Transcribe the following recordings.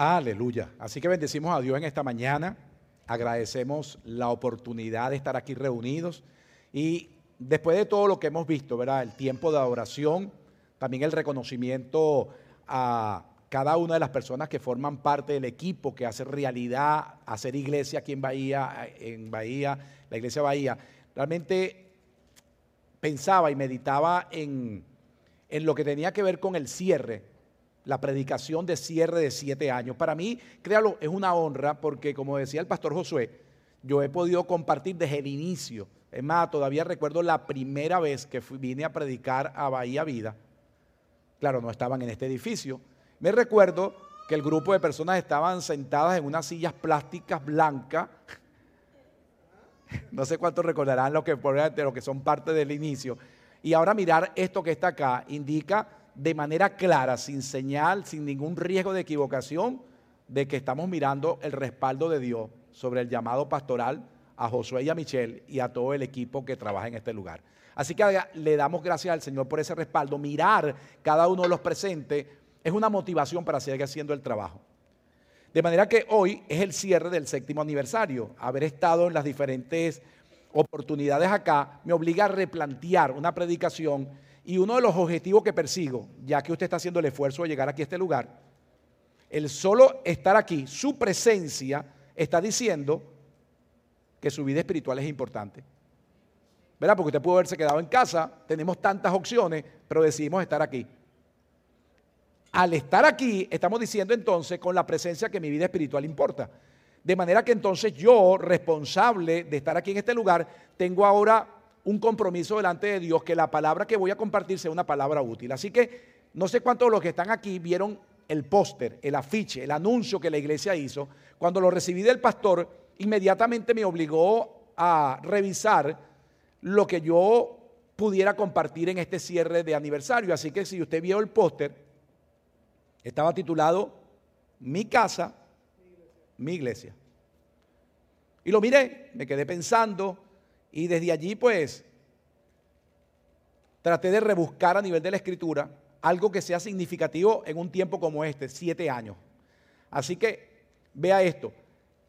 Aleluya. Así que bendecimos a Dios en esta mañana. Agradecemos la oportunidad de estar aquí reunidos. Y después de todo lo que hemos visto, ¿verdad? El tiempo de adoración, también el reconocimiento a cada una de las personas que forman parte del equipo que hace realidad hacer iglesia aquí en Bahía, en Bahía, la iglesia Bahía. Realmente pensaba y meditaba en, en lo que tenía que ver con el cierre la predicación de cierre de siete años. Para mí, créalo, es una honra porque, como decía el pastor Josué, yo he podido compartir desde el inicio. Es más, todavía recuerdo la primera vez que vine a predicar a Bahía Vida. Claro, no estaban en este edificio. Me recuerdo que el grupo de personas estaban sentadas en unas sillas plásticas blancas. No sé cuántos recordarán lo que, lo que son parte del inicio. Y ahora mirar esto que está acá indica de manera clara, sin señal, sin ningún riesgo de equivocación, de que estamos mirando el respaldo de Dios sobre el llamado pastoral a Josué y a Michelle y a todo el equipo que trabaja en este lugar. Así que le damos gracias al Señor por ese respaldo. Mirar cada uno de los presentes es una motivación para seguir haciendo el trabajo. De manera que hoy es el cierre del séptimo aniversario. Haber estado en las diferentes oportunidades acá me obliga a replantear una predicación y uno de los objetivos que persigo, ya que usted está haciendo el esfuerzo de llegar aquí a este lugar, el solo estar aquí, su presencia, está diciendo que su vida espiritual es importante. ¿Verdad? Porque usted pudo haberse quedado en casa, tenemos tantas opciones, pero decidimos estar aquí. Al estar aquí, estamos diciendo entonces con la presencia que mi vida espiritual importa. De manera que entonces yo, responsable de estar aquí en este lugar, tengo ahora un compromiso delante de Dios que la palabra que voy a compartir sea una palabra útil. Así que no sé cuántos de los que están aquí vieron el póster, el afiche, el anuncio que la iglesia hizo. Cuando lo recibí del pastor, inmediatamente me obligó a revisar lo que yo pudiera compartir en este cierre de aniversario. Así que si usted vio el póster, estaba titulado Mi casa, mi iglesia. Y lo miré, me quedé pensando, y desde allí pues traté de rebuscar a nivel de la escritura algo que sea significativo en un tiempo como este, siete años. Así que vea esto,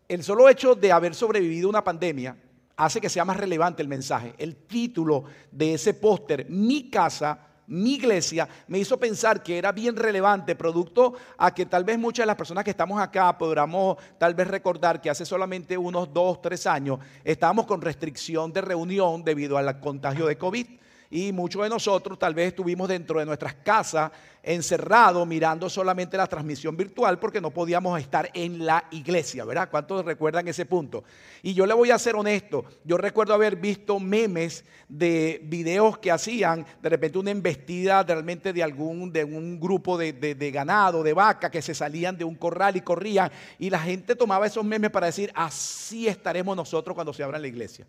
el solo hecho de haber sobrevivido una pandemia hace que sea más relevante el mensaje. El título de ese póster, Mi casa, mi iglesia, me hizo pensar que era bien relevante, producto a que tal vez muchas de las personas que estamos acá podamos tal vez recordar que hace solamente unos dos, tres años estábamos con restricción de reunión debido al contagio de COVID y muchos de nosotros tal vez estuvimos dentro de nuestras casas encerrados mirando solamente la transmisión virtual porque no podíamos estar en la iglesia, ¿verdad? ¿Cuántos recuerdan ese punto? Y yo le voy a ser honesto, yo recuerdo haber visto memes de videos que hacían de repente una embestida realmente de algún de un grupo de, de ganado, de vaca que se salían de un corral y corrían y la gente tomaba esos memes para decir, así estaremos nosotros cuando se abra la iglesia.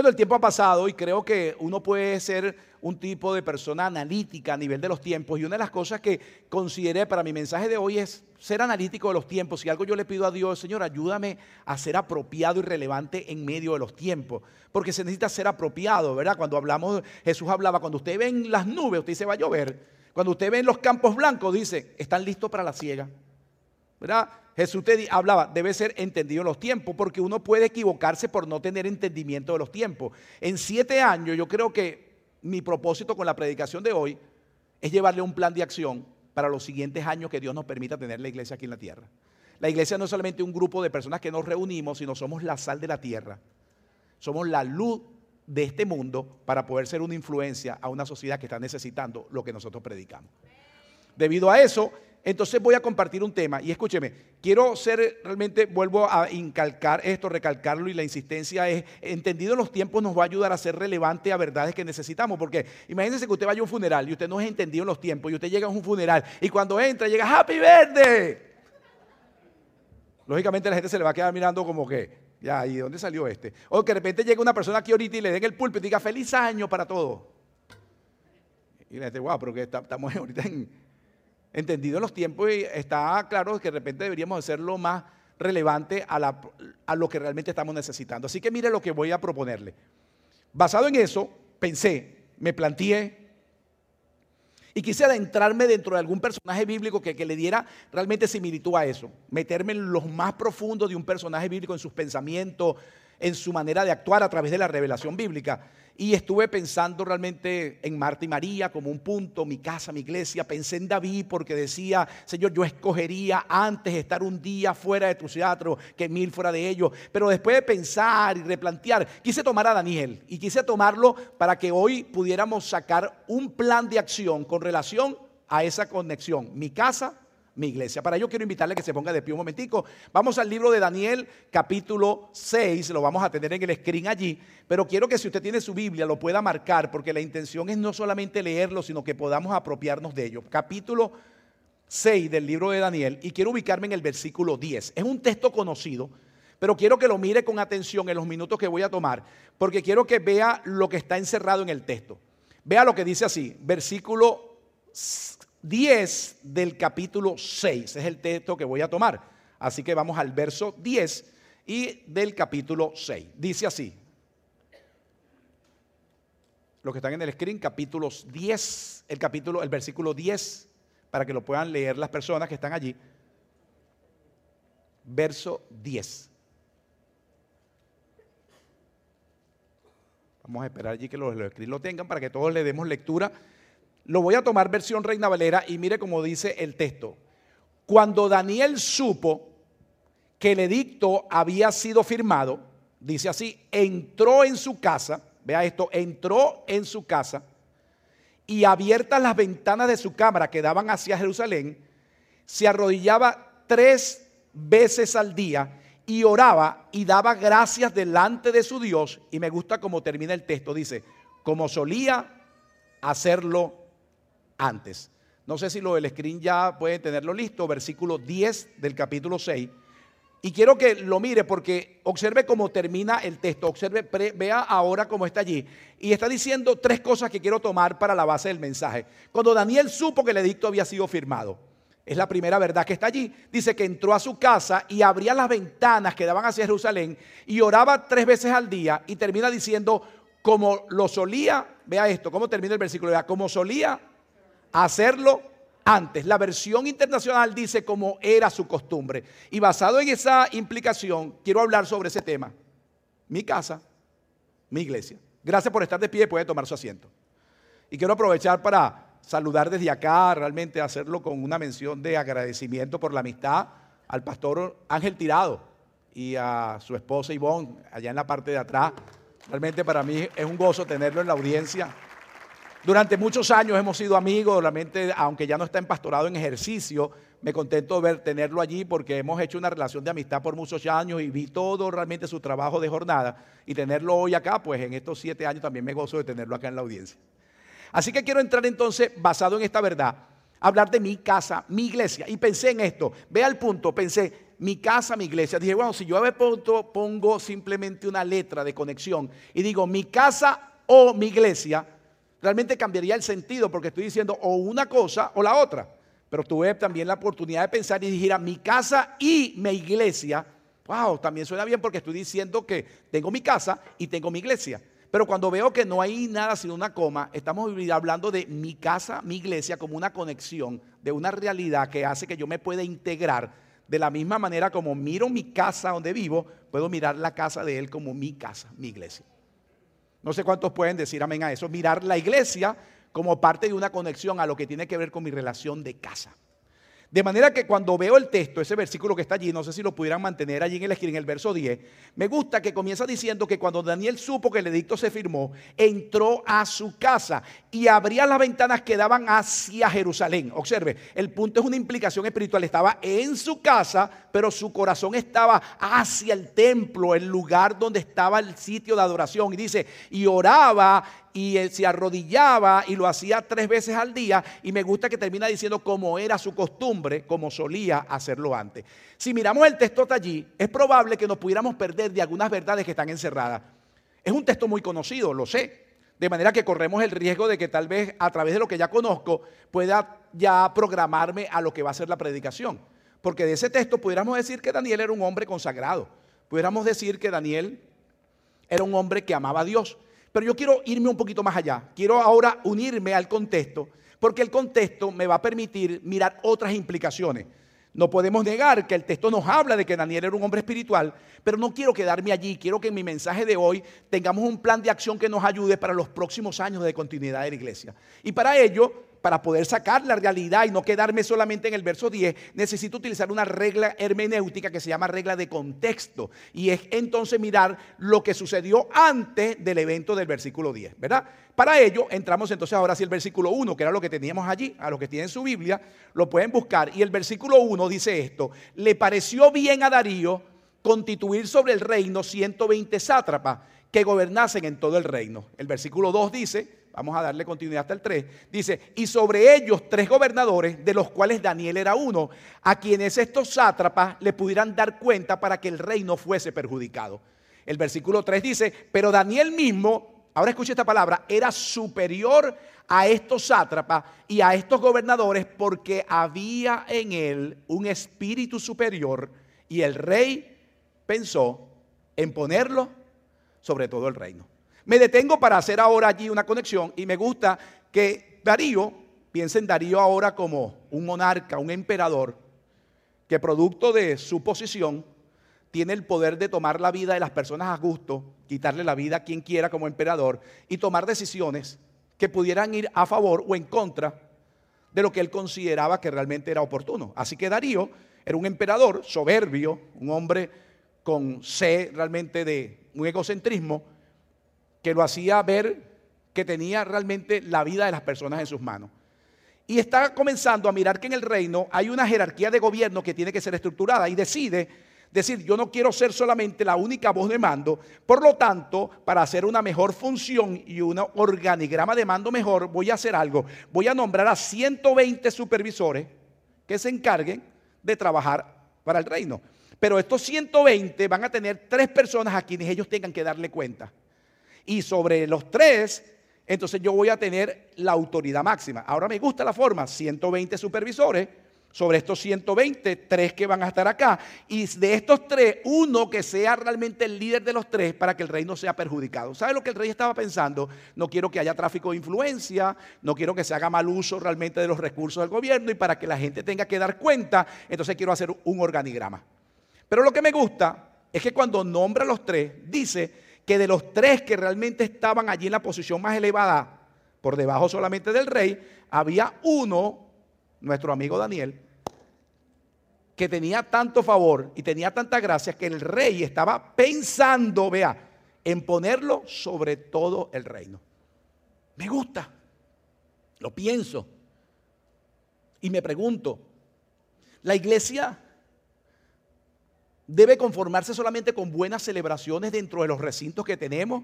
Bueno, el tiempo ha pasado y creo que uno puede ser un tipo de persona analítica a nivel de los tiempos. Y una de las cosas que consideré para mi mensaje de hoy es ser analítico de los tiempos. Si algo yo le pido a Dios, Señor, ayúdame a ser apropiado y relevante en medio de los tiempos. Porque se necesita ser apropiado, ¿verdad? Cuando hablamos, Jesús hablaba, cuando usted ve en las nubes, usted dice, va a llover. Cuando usted ve en los campos blancos, dice, están listos para la ciega. ¿Verdad? Jesús te hablaba, debe ser entendido en los tiempos, porque uno puede equivocarse por no tener entendimiento de los tiempos. En siete años yo creo que mi propósito con la predicación de hoy es llevarle un plan de acción para los siguientes años que Dios nos permita tener la iglesia aquí en la tierra. La iglesia no es solamente un grupo de personas que nos reunimos, sino somos la sal de la tierra. Somos la luz de este mundo para poder ser una influencia a una sociedad que está necesitando lo que nosotros predicamos. Debido a eso, entonces voy a compartir un tema y escúcheme, quiero ser realmente, vuelvo a incalcar esto, recalcarlo y la insistencia es, entendido los tiempos nos va a ayudar a ser relevante a verdades que necesitamos, porque imagínense que usted vaya a un funeral y usted no es entendido en los tiempos y usted llega a un funeral y cuando entra llega Happy Birthday. Lógicamente la gente se le va a quedar mirando como que, ya, ¿y dónde salió este? O que de repente llega una persona aquí ahorita y le den el púlpito y diga feliz año para todos. Y la gente, wow, pero que estamos ahorita en entendido los tiempos y está claro que de repente deberíamos hacerlo más relevante a, a lo que realmente estamos necesitando. Así que mire lo que voy a proponerle. Basado en eso, pensé, me planteé Y quise adentrarme dentro de algún personaje bíblico que, que, le diera realmente similitud a eso. Meterme en los más profundos de un personaje bíblico, en sus pensamientos, en su manera de actuar a través de la revelación bíblica. Y estuve pensando realmente en Marta y María como un punto, mi casa, mi iglesia. Pensé en David porque decía, Señor, yo escogería antes estar un día fuera de tu teatro que mil fuera de ellos. Pero después de pensar y replantear, quise tomar a Daniel y quise tomarlo para que hoy pudiéramos sacar un plan de acción con relación a esa conexión. Mi casa, mi iglesia. Para ello quiero invitarle a que se ponga de pie un momentico. Vamos al libro de Daniel, capítulo 6, lo vamos a tener en el screen allí, pero quiero que si usted tiene su Biblia lo pueda marcar, porque la intención es no solamente leerlo, sino que podamos apropiarnos de ello. Capítulo 6 del libro de Daniel, y quiero ubicarme en el versículo 10. Es un texto conocido, pero quiero que lo mire con atención en los minutos que voy a tomar, porque quiero que vea lo que está encerrado en el texto. Vea lo que dice así, versículo 10 del capítulo 6. Es el texto que voy a tomar. Así que vamos al verso 10 y del capítulo 6. Dice así. Los que están en el screen, capítulos 10, el capítulo, el versículo 10, para que lo puedan leer las personas que están allí. Verso 10. Vamos a esperar allí que los, los lo tengan para que todos le demos lectura lo voy a tomar versión Reina Valera y mire cómo dice el texto. Cuando Daniel supo que el edicto había sido firmado, dice así, entró en su casa, vea esto, entró en su casa y abiertas las ventanas de su cámara que daban hacia Jerusalén, se arrodillaba tres veces al día y oraba y daba gracias delante de su Dios. Y me gusta cómo termina el texto, dice, como solía hacerlo antes. No sé si lo del screen ya puede tenerlo listo, versículo 10 del capítulo 6. Y quiero que lo mire porque observe cómo termina el texto, observe, vea ahora cómo está allí. Y está diciendo tres cosas que quiero tomar para la base del mensaje. Cuando Daniel supo que el edicto había sido firmado, es la primera verdad que está allí. Dice que entró a su casa y abría las ventanas que daban hacia Jerusalén y oraba tres veces al día y termina diciendo, como lo solía, vea esto, cómo termina el versículo, vea, como solía hacerlo antes. La versión internacional dice como era su costumbre. Y basado en esa implicación, quiero hablar sobre ese tema. Mi casa, mi iglesia. Gracias por estar de pie, puede tomar su asiento. Y quiero aprovechar para saludar desde acá, realmente hacerlo con una mención de agradecimiento por la amistad al pastor Ángel Tirado y a su esposa Ivonne, allá en la parte de atrás. Realmente para mí es un gozo tenerlo en la audiencia. Durante muchos años hemos sido amigos, realmente, aunque ya no está en pastorado en ejercicio, me contento de ver, tenerlo allí porque hemos hecho una relación de amistad por muchos años y vi todo realmente su trabajo de jornada y tenerlo hoy acá, pues en estos siete años también me gozo de tenerlo acá en la audiencia. Así que quiero entrar entonces, basado en esta verdad, hablar de mi casa, mi iglesia. Y pensé en esto, vea el punto, pensé, mi casa, mi iglesia. Dije, bueno, si yo a pongo simplemente una letra de conexión y digo mi casa o mi iglesia, realmente cambiaría el sentido porque estoy diciendo o una cosa o la otra. Pero tuve también la oportunidad de pensar y dijera mi casa y mi iglesia. Wow, también suena bien porque estoy diciendo que tengo mi casa y tengo mi iglesia. Pero cuando veo que no hay nada sino una coma, estamos hablando de mi casa, mi iglesia como una conexión de una realidad que hace que yo me pueda integrar de la misma manera como miro mi casa donde vivo, puedo mirar la casa de él como mi casa, mi iglesia. No sé cuántos pueden decir amén a eso. Mirar la iglesia como parte de una conexión a lo que tiene que ver con mi relación de casa. De manera que cuando veo el texto, ese versículo que está allí, no sé si lo pudieran mantener allí en el, en el verso 10, me gusta que comienza diciendo que cuando Daniel supo que el edicto se firmó, entró a su casa y abría las ventanas que daban hacia Jerusalén. Observe, el punto es una implicación espiritual. Estaba en su casa, pero su corazón estaba hacia el templo, el lugar donde estaba el sitio de adoración. Y dice, y oraba y se arrodillaba y lo hacía tres veces al día y me gusta que termina diciendo como era su costumbre, como solía hacerlo antes. Si miramos el texto de allí, es probable que nos pudiéramos perder de algunas verdades que están encerradas. Es un texto muy conocido, lo sé. De manera que corremos el riesgo de que tal vez a través de lo que ya conozco pueda ya programarme a lo que va a ser la predicación. Porque de ese texto pudiéramos decir que Daniel era un hombre consagrado. Pudiéramos decir que Daniel era un hombre que amaba a Dios. Pero yo quiero irme un poquito más allá. Quiero ahora unirme al contexto porque el contexto me va a permitir mirar otras implicaciones. No podemos negar que el texto nos habla de que Daniel era un hombre espiritual, pero no quiero quedarme allí. Quiero que en mi mensaje de hoy tengamos un plan de acción que nos ayude para los próximos años de continuidad de la iglesia. Y para ello, para poder sacar la realidad y no quedarme solamente en el verso 10, necesito utilizar una regla hermenéutica que se llama regla de contexto. Y es entonces mirar lo que sucedió antes del evento del versículo 10, ¿verdad? Para ello, entramos entonces ahora sí el versículo 1, que era lo que teníamos allí, a los que tienen su Biblia, lo pueden buscar. Y el versículo 1 dice esto, le pareció bien a Darío constituir sobre el reino 120 sátrapas que gobernasen en todo el reino. El versículo 2 dice, vamos a darle continuidad hasta el 3, dice, y sobre ellos tres gobernadores, de los cuales Daniel era uno, a quienes estos sátrapas le pudieran dar cuenta para que el reino fuese perjudicado. El versículo 3 dice, pero Daniel mismo ahora escuche esta palabra, era superior a estos sátrapas y a estos gobernadores porque había en él un espíritu superior y el rey pensó en ponerlo sobre todo el reino. Me detengo para hacer ahora allí una conexión y me gusta que Darío, piensen Darío ahora como un monarca, un emperador, que producto de su posición tiene el poder de tomar la vida de las personas a gusto, quitarle la vida a quien quiera como emperador y tomar decisiones que pudieran ir a favor o en contra de lo que él consideraba que realmente era oportuno. Así que Darío era un emperador soberbio, un hombre con sed realmente de un egocentrismo que lo hacía ver que tenía realmente la vida de las personas en sus manos. Y está comenzando a mirar que en el reino hay una jerarquía de gobierno que tiene que ser estructurada y decide decir, yo no quiero ser solamente la única voz de mando, por lo tanto, para hacer una mejor función y un organigrama de mando mejor, voy a hacer algo. Voy a nombrar a 120 supervisores que se encarguen de trabajar para el reino. Pero estos 120 van a tener tres personas a quienes ellos tengan que darle cuenta. Y sobre los tres, entonces yo voy a tener la autoridad máxima. Ahora me gusta la forma, 120 supervisores sobre estos 120, tres que van a estar acá. Y de estos tres, uno que sea realmente el líder de los tres para que el reino sea perjudicado. ¿Sabe lo que el rey estaba pensando? No quiero que haya tráfico de influencia, no quiero que se haga mal uso realmente de los recursos del gobierno y para que la gente tenga que dar cuenta, entonces quiero hacer un organigrama. Pero lo que me gusta es que cuando nombra a los tres, dice que de los tres que realmente estaban allí en la posición más elevada, por debajo solamente del rey, había uno nuestro amigo Daniel, que tenía tanto favor y tenía tanta gracia que el rey estaba pensando, vea, en ponerlo sobre todo el reino. Me gusta, lo pienso y me pregunto, ¿la iglesia debe conformarse solamente con buenas celebraciones dentro de los recintos que tenemos?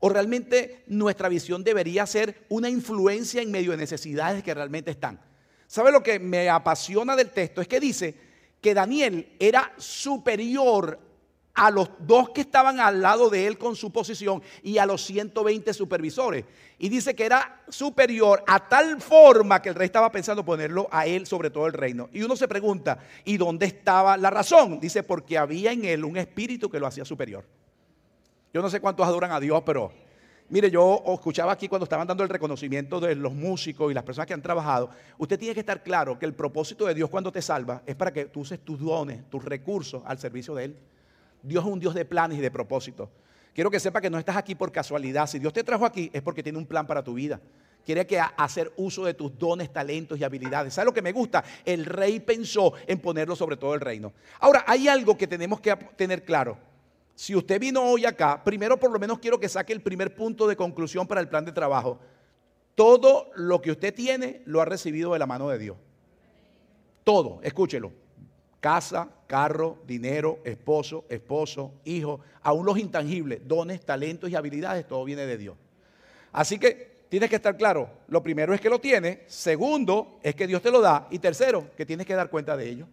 ¿O realmente nuestra visión debería ser una influencia en medio de necesidades que realmente están? ¿Sabe lo que me apasiona del texto? Es que dice que Daniel era superior a los dos que estaban al lado de él con su posición y a los 120 supervisores. Y dice que era superior a tal forma que el rey estaba pensando ponerlo a él sobre todo el reino. Y uno se pregunta, ¿y dónde estaba la razón? Dice, porque había en él un espíritu que lo hacía superior. Yo no sé cuántos adoran a Dios, pero Mire, yo escuchaba aquí cuando estaban dando el reconocimiento de los músicos y las personas que han trabajado. Usted tiene que estar claro que el propósito de Dios cuando te salva es para que tú uses tus dones, tus recursos al servicio de Él. Dios es un Dios de planes y de propósitos. Quiero que sepa que no estás aquí por casualidad. Si Dios te trajo aquí es porque tiene un plan para tu vida. Quiere que hacer uso de tus dones, talentos y habilidades. ¿Sabe lo que me gusta? El rey pensó en ponerlo sobre todo el reino. Ahora, hay algo que tenemos que tener claro. Si usted vino hoy acá, primero por lo menos quiero que saque el primer punto de conclusión para el plan de trabajo. Todo lo que usted tiene lo ha recibido de la mano de Dios. Todo, escúchelo. Casa, carro, dinero, esposo, esposo, hijo, aún los intangibles, dones, talentos y habilidades, todo viene de Dios. Así que tienes que estar claro, lo primero es que lo tiene, segundo es que Dios te lo da y tercero, que tienes que dar cuenta de ello.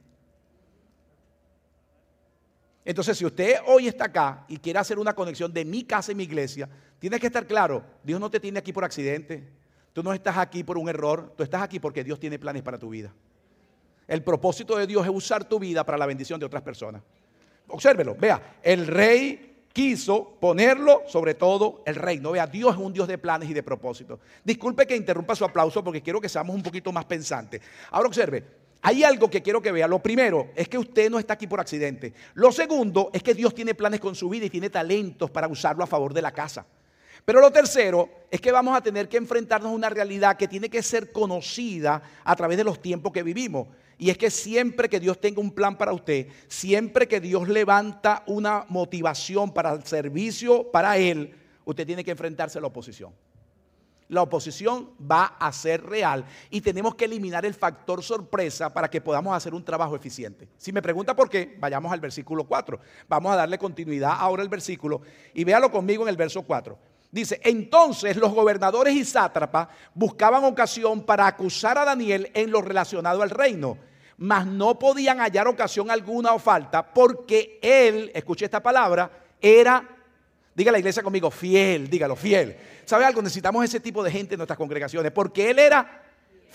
Entonces, si usted hoy está acá y quiere hacer una conexión de mi casa y mi iglesia, tiene que estar claro, Dios no te tiene aquí por accidente, tú no estás aquí por un error, tú estás aquí porque Dios tiene planes para tu vida. El propósito de Dios es usar tu vida para la bendición de otras personas. Obsérvelo, vea, el rey quiso ponerlo sobre todo el reino. Vea, Dios es un Dios de planes y de propósitos. Disculpe que interrumpa su aplauso porque quiero que seamos un poquito más pensantes. Ahora observe, hay algo que quiero que vea. Lo primero es que usted no está aquí por accidente. Lo segundo es que Dios tiene planes con su vida y tiene talentos para usarlo a favor de la casa. Pero lo tercero es que vamos a tener que enfrentarnos a una realidad que tiene que ser conocida a través de los tiempos que vivimos. Y es que siempre que Dios tenga un plan para usted, siempre que Dios levanta una motivación para el servicio para Él, usted tiene que enfrentarse a la oposición. La oposición va a ser real y tenemos que eliminar el factor sorpresa para que podamos hacer un trabajo eficiente. Si me pregunta por qué, vayamos al versículo 4. Vamos a darle continuidad ahora al versículo y véalo conmigo en el verso 4. Dice, entonces los gobernadores y sátrapas buscaban ocasión para acusar a Daniel en lo relacionado al reino mas no podían hallar ocasión alguna o falta porque él, escuche esta palabra, era, diga la iglesia conmigo, fiel, dígalo, fiel. ¿Sabe algo? Necesitamos ese tipo de gente en nuestras congregaciones porque él era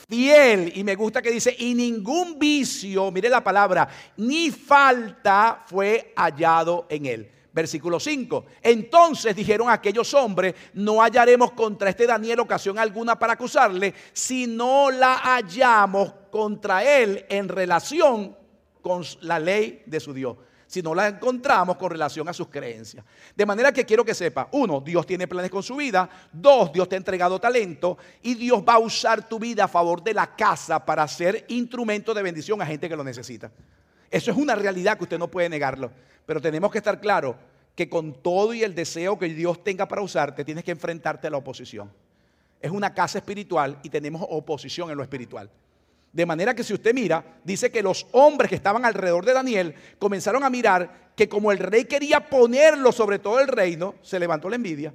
fiel y me gusta que dice, y ningún vicio, mire la palabra, ni falta fue hallado en él. Versículo 5. Entonces dijeron aquellos hombres, no hallaremos contra este Daniel ocasión alguna para acusarle, si no la hallamos contra él en relación con la ley de su Dios. Si no la encontramos con relación a sus creencias. De manera que quiero que sepa, uno, Dios tiene planes con su vida. Dos, Dios te ha entregado talento. Y Dios va a usar tu vida a favor de la casa para ser instrumento de bendición a gente que lo necesita. Eso es una realidad que usted no puede negarlo. Pero tenemos que estar claros que con todo y el deseo que Dios tenga para usarte, tienes que enfrentarte a la oposición. Es una casa espiritual y tenemos oposición en lo espiritual. De manera que si usted mira, dice que los hombres que estaban alrededor de Daniel comenzaron a mirar que como el rey quería ponerlo sobre todo el reino, se levantó la envidia.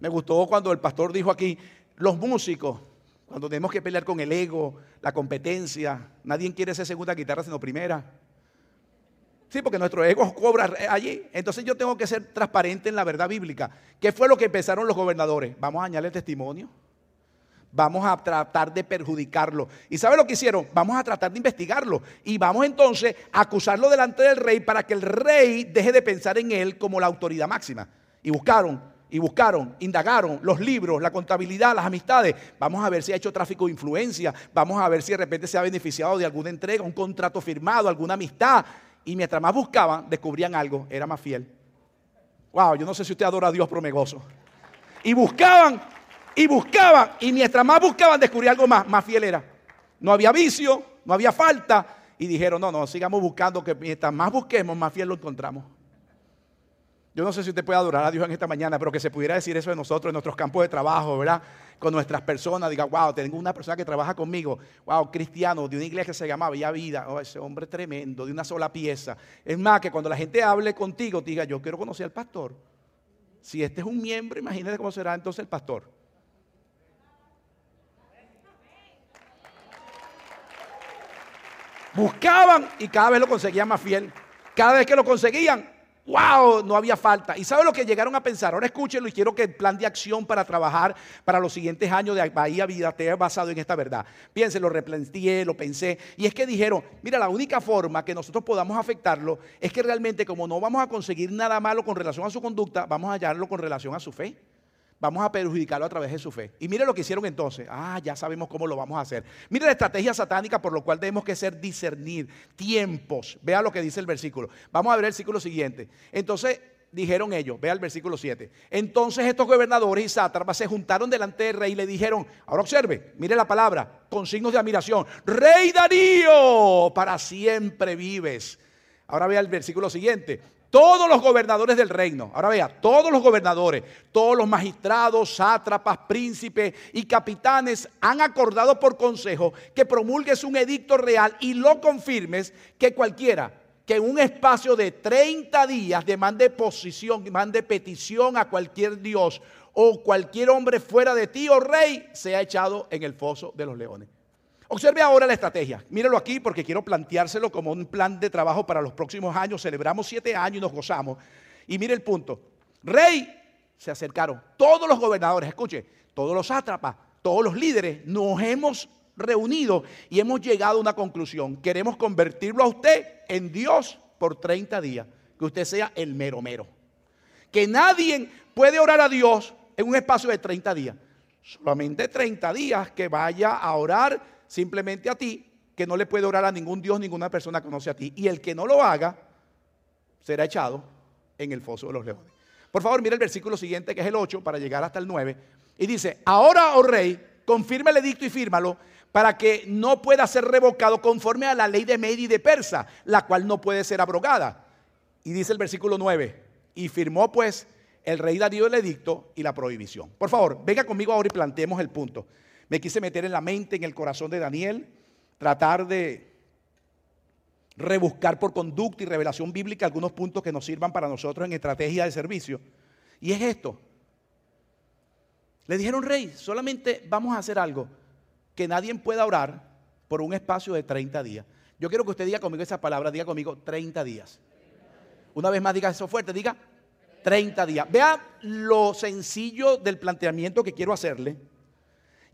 Me gustó cuando el pastor dijo aquí, los músicos, cuando tenemos que pelear con el ego, la competencia, nadie quiere ser segunda guitarra sino primera. Sí, porque nuestro ego cobra allí. Entonces yo tengo que ser transparente en la verdad bíblica. ¿Qué fue lo que empezaron los gobernadores? Vamos a añadirle testimonio. Vamos a tratar de perjudicarlo. ¿Y sabe lo que hicieron? Vamos a tratar de investigarlo. Y vamos entonces a acusarlo delante del rey para que el rey deje de pensar en él como la autoridad máxima. Y buscaron, y buscaron, indagaron los libros, la contabilidad, las amistades. Vamos a ver si ha hecho tráfico de influencia. Vamos a ver si de repente se ha beneficiado de alguna entrega, un contrato firmado, alguna amistad. Y mientras más buscaban, descubrían algo, era más fiel. Wow, yo no sé si usted adora a Dios promegoso. Y buscaban y buscaban, y mientras más buscaban, descubrí algo más, más fiel era. No había vicio, no había falta, y dijeron, no, no, sigamos buscando, que mientras más busquemos, más fiel lo encontramos. Yo no sé si usted puede adorar a Dios en esta mañana, pero que se pudiera decir eso de nosotros, en nuestros campos de trabajo, ¿verdad? Con nuestras personas, diga, wow, tengo una persona que trabaja conmigo, wow, cristiano, de una iglesia que se llama Villa Vida, oh, ese hombre tremendo, de una sola pieza. Es más, que cuando la gente hable contigo, diga, yo quiero conocer al pastor. Si este es un miembro, imagínese cómo será entonces el pastor. Buscaban y cada vez lo conseguían más fiel. Cada vez que lo conseguían, wow, no había falta. ¿Y sabe lo que llegaron a pensar? Ahora escúchenlo y quiero que el plan de acción para trabajar para los siguientes años de Bahía Vida esté basado en esta verdad. Piensen, lo replanteé, lo pensé. Y es que dijeron, mira, la única forma que nosotros podamos afectarlo es que realmente como no vamos a conseguir nada malo con relación a su conducta, vamos a hallarlo con relación a su fe vamos a perjudicarlo a través de su fe. Y mire lo que hicieron entonces. Ah, ya sabemos cómo lo vamos a hacer. Mire la estrategia satánica por lo cual debemos que ser discernir tiempos. Vea lo que dice el versículo. Vamos a ver el versículo siguiente. Entonces dijeron ellos, vea el versículo 7. Entonces estos gobernadores y sátrapas se juntaron delante del rey y le dijeron, ahora observe, mire la palabra, con signos de admiración, Rey Darío, para siempre vives. Ahora vea el versículo siguiente todos los gobernadores del reino, ahora vea, todos los gobernadores, todos los magistrados, sátrapas, príncipes y capitanes han acordado por consejo que promulgues un edicto real y lo confirmes que cualquiera que en un espacio de 30 días demande posición, demande petición a cualquier dios o cualquier hombre fuera de ti, o oh rey, sea echado en el foso de los leones. Observe ahora la estrategia. Míralo aquí porque quiero planteárselo como un plan de trabajo para los próximos años. Celebramos siete años y nos gozamos. Y mire el punto. Rey, se acercaron todos los gobernadores, escuche, todos los sátrapas, todos los líderes, nos hemos reunido y hemos llegado a una conclusión. Queremos convertirlo a usted en Dios por 30 días. Que usted sea el mero mero. que nadie puede orar a Dios en un espacio de 30 días. Solamente 30 días que vaya a orar simplemente a ti, que no le puede orar a ningún Dios, ninguna persona conoce a ti. Y el que no lo haga será echado en el foso de los leones. Por favor, mire el versículo siguiente, que es el 8, para llegar hasta el 9. Y dice, ahora, oh rey, confirma el edicto y fírmalo para que no pueda ser revocado conforme a la ley de Medi de Persa, la cual no puede ser abrogada. Y dice el versículo 9, y firmó pues el rey Darío el edicto y la prohibición. Por favor, venga conmigo ahora y planteemos el punto. Me quise meter en la mente, en el corazón de Daniel, tratar de rebuscar por conducta y revelación bíblica algunos puntos que nos sirvan para nosotros en estrategia de servicio. Y es esto. Le dijeron, rey, solamente vamos a hacer algo, que nadie pueda orar por un espacio de 30 días. Yo quiero que usted diga conmigo esa palabra, diga conmigo 30 días. Una vez más diga eso fuerte, diga 30 días. Vea lo sencillo del planteamiento que quiero hacerle.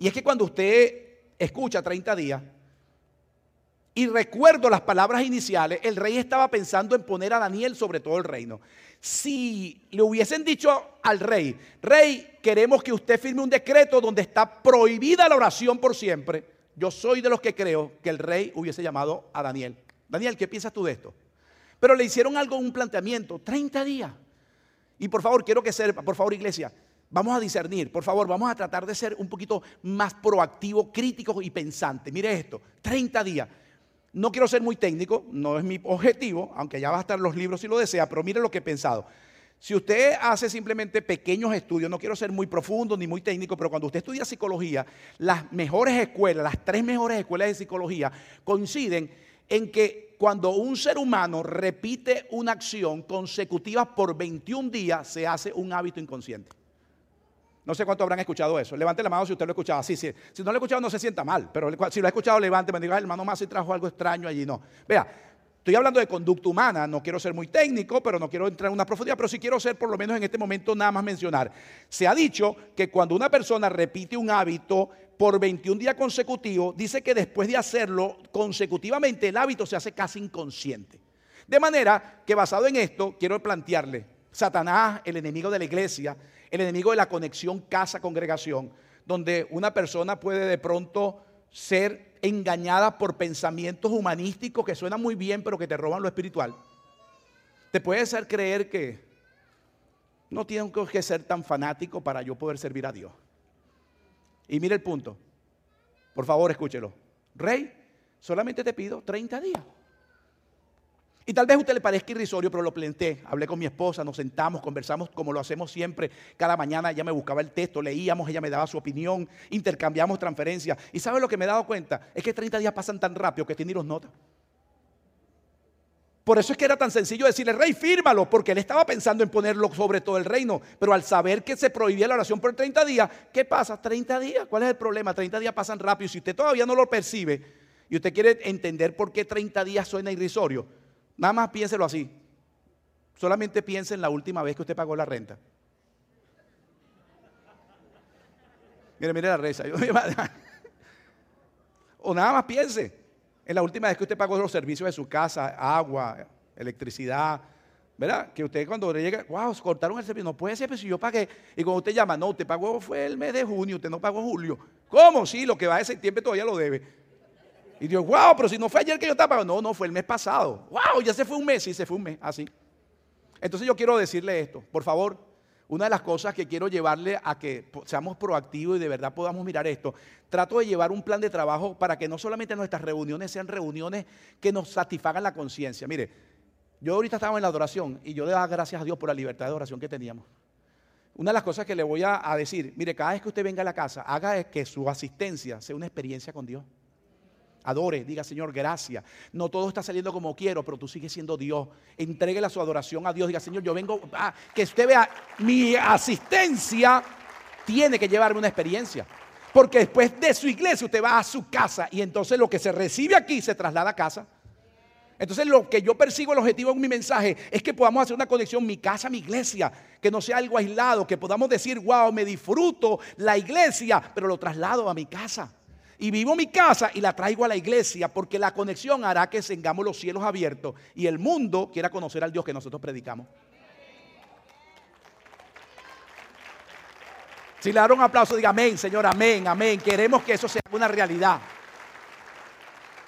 Y es que cuando usted escucha 30 días, y recuerdo las palabras iniciales, el rey estaba pensando en poner a Daniel sobre todo el reino. Si le hubiesen dicho al rey, rey, queremos que usted firme un decreto donde está prohibida la oración por siempre, yo soy de los que creo que el rey hubiese llamado a Daniel. Daniel, ¿qué piensas tú de esto? Pero le hicieron algo, un planteamiento, 30 días. Y por favor, quiero que sepa, por favor, iglesia, vamos a discernir, por favor, vamos a tratar de ser un poquito más proactivo, crítico y pensante. Mire esto, 30 días. No quiero ser muy técnico, no es mi objetivo, aunque ya va a estar los libros si lo desea, pero mire lo que he pensado. Si usted hace simplemente pequeños estudios, no quiero ser muy profundo ni muy técnico, pero cuando usted estudia psicología, las mejores escuelas, las tres mejores escuelas de psicología coinciden en que cuando un ser humano repite una acción consecutiva por 21 días, se hace un hábito inconsciente. No sé cuánto habrán escuchado eso. Levante la mano si usted lo ha escuchado. Sí, sí. Si no lo ha escuchado, no se sienta mal. Pero si lo ha escuchado, levante. Me diga, hermano más si trajo algo extraño allí. No. Vea, estoy hablando de conducta humana. No quiero ser muy técnico, pero no quiero entrar en una profundidad. Pero sí quiero ser, por lo menos en este momento, nada más mencionar. Se ha dicho que cuando una persona repite un hábito por 21 días consecutivos, dice que después de hacerlo consecutivamente, el hábito se hace casi inconsciente. De manera que basado en esto, quiero plantearle, Satanás, el enemigo de la iglesia, el enemigo de la conexión casa-congregación, donde una persona puede de pronto ser engañada por pensamientos humanísticos que suenan muy bien, pero que te roban lo espiritual. Te puede hacer creer que no tengo que ser tan fanático para yo poder servir a Dios. Y mire el punto. Por favor, escúchelo. Rey, solamente te pido 30 días. Y tal vez a usted le parezca irrisorio, pero lo planteé. Hablé con mi esposa, nos sentamos, conversamos como lo hacemos siempre. Cada mañana ella me buscaba el texto, leíamos, ella me daba su opinión, intercambiamos transferencias. ¿Y sabe lo que me he dado cuenta? Es que 30 días pasan tan rápido que tiene los nota. Por eso es que era tan sencillo decirle, rey, fírmalo, porque él estaba pensando en ponerlo sobre todo el reino. Pero al saber que se prohibía la oración por 30 días, ¿qué pasa? 30 días, ¿cuál es el problema? 30 días pasan rápido. Y si usted todavía no lo percibe y usted quiere entender por qué 30 días suena irrisorio, Nada más piénselo así. Solamente piense en la última vez que usted pagó la renta. Mire, mire la reza. o nada más piense en la última vez que usted pagó los servicios de su casa, agua, electricidad, ¿verdad? Que usted cuando le llega, wow, cortaron el servicio, no puede ser, pero si yo pagué, y cuando usted llama, no, usted pagó fue el mes de junio, usted no pagó julio. ¿Cómo? Sí, lo que va de septiembre todavía lo debe. Y Dios, wow, pero si no fue ayer que yo estaba. No, no, fue el mes pasado. Wow, ya se fue un mes. Sí, se fue un mes, así. Entonces yo quiero decirle esto, por favor, una de las cosas que quiero llevarle a que seamos proactivos y de verdad podamos mirar esto, trato de llevar un plan de trabajo para que no solamente nuestras reuniones sean reuniones que nos satisfagan la conciencia. Mire, yo ahorita estaba en la adoración y yo le daba gracias a Dios por la libertad de oración que teníamos. Una de las cosas que le voy a, a decir, mire, cada vez que usted venga a la casa, haga que su asistencia sea una experiencia con Dios. Adore, diga Señor, gracias. No todo está saliendo como quiero, pero tú sigues siendo Dios. Entréguele su adoración a Dios. Diga Señor, yo vengo que usted vea mi asistencia tiene que llevarme una experiencia. Porque después de su iglesia usted va a su casa y entonces lo que se recibe aquí se traslada a casa. Entonces lo que yo persigo, el objetivo en mi mensaje es que podamos hacer una conexión mi casa, mi iglesia, que no sea algo aislado, que podamos decir, wow, me disfruto la iglesia, pero lo traslado a mi casa y vivo mi casa y la traigo a la iglesia porque la conexión hará que tengamos los cielos abiertos y el mundo quiera conocer al Dios que nosotros predicamos. Si le dan un aplauso, diga amén, Señor, amén, amén. Queremos que eso sea una realidad.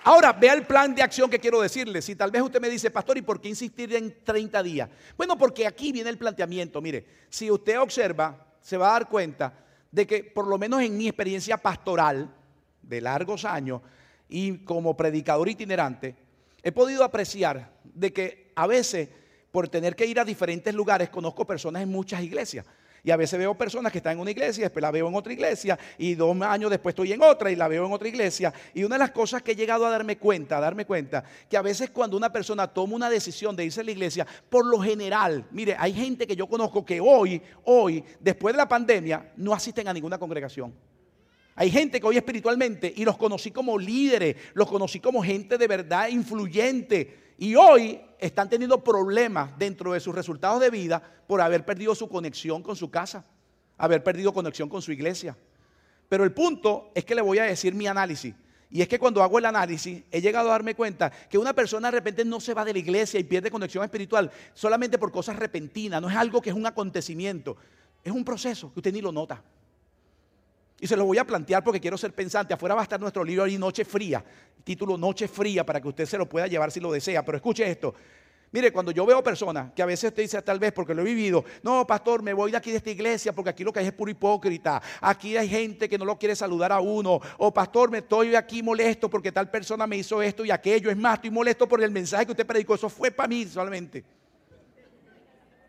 Ahora, vea el plan de acción que quiero decirle. Si tal vez usted me dice, pastor, ¿y por qué insistir en 30 días? Bueno, porque aquí viene el planteamiento. Mire, si usted observa, se va a dar cuenta de que por lo menos en mi experiencia pastoral de largos años y como predicador itinerante, he podido apreciar de que a veces por tener que ir a diferentes lugares conozco personas en muchas iglesias. Y a veces veo personas que están en una iglesia, después la veo en otra iglesia, y dos años después estoy en otra y la veo en otra iglesia. Y una de las cosas que he llegado a darme cuenta, a darme cuenta, que a veces cuando una persona toma una decisión de irse a la iglesia, por lo general, mire, hay gente que yo conozco que hoy, hoy, después de la pandemia, no asisten a ninguna congregación. Hay gente que hoy espiritualmente, y los conocí como líderes, los conocí como gente de verdad influyente, y hoy están teniendo problemas dentro de sus resultados de vida por haber perdido su conexión con su casa, haber perdido conexión con su iglesia. Pero el punto es que le voy a decir mi análisis. Y es que cuando hago el análisis he llegado a darme cuenta que una persona de repente no se va de la iglesia y pierde conexión espiritual solamente por cosas repentinas. No es algo que es un acontecimiento. Es un proceso que usted ni lo nota. Y se lo voy a plantear porque quiero ser pensante. Afuera va a estar nuestro libro ahí, Noche Fría. Título Noche Fría para que usted se lo pueda llevar si lo desea. Pero escuche esto. Mire, cuando yo veo personas que a veces usted dice tal vez porque lo he vivido, no, pastor, me voy de aquí de esta iglesia porque aquí lo que hay es puro hipócrita. Aquí hay gente que no lo quiere saludar a uno. O pastor, me estoy aquí molesto porque tal persona me hizo esto y aquello. Es más, estoy molesto por el mensaje que usted predicó. Eso fue para mí solamente.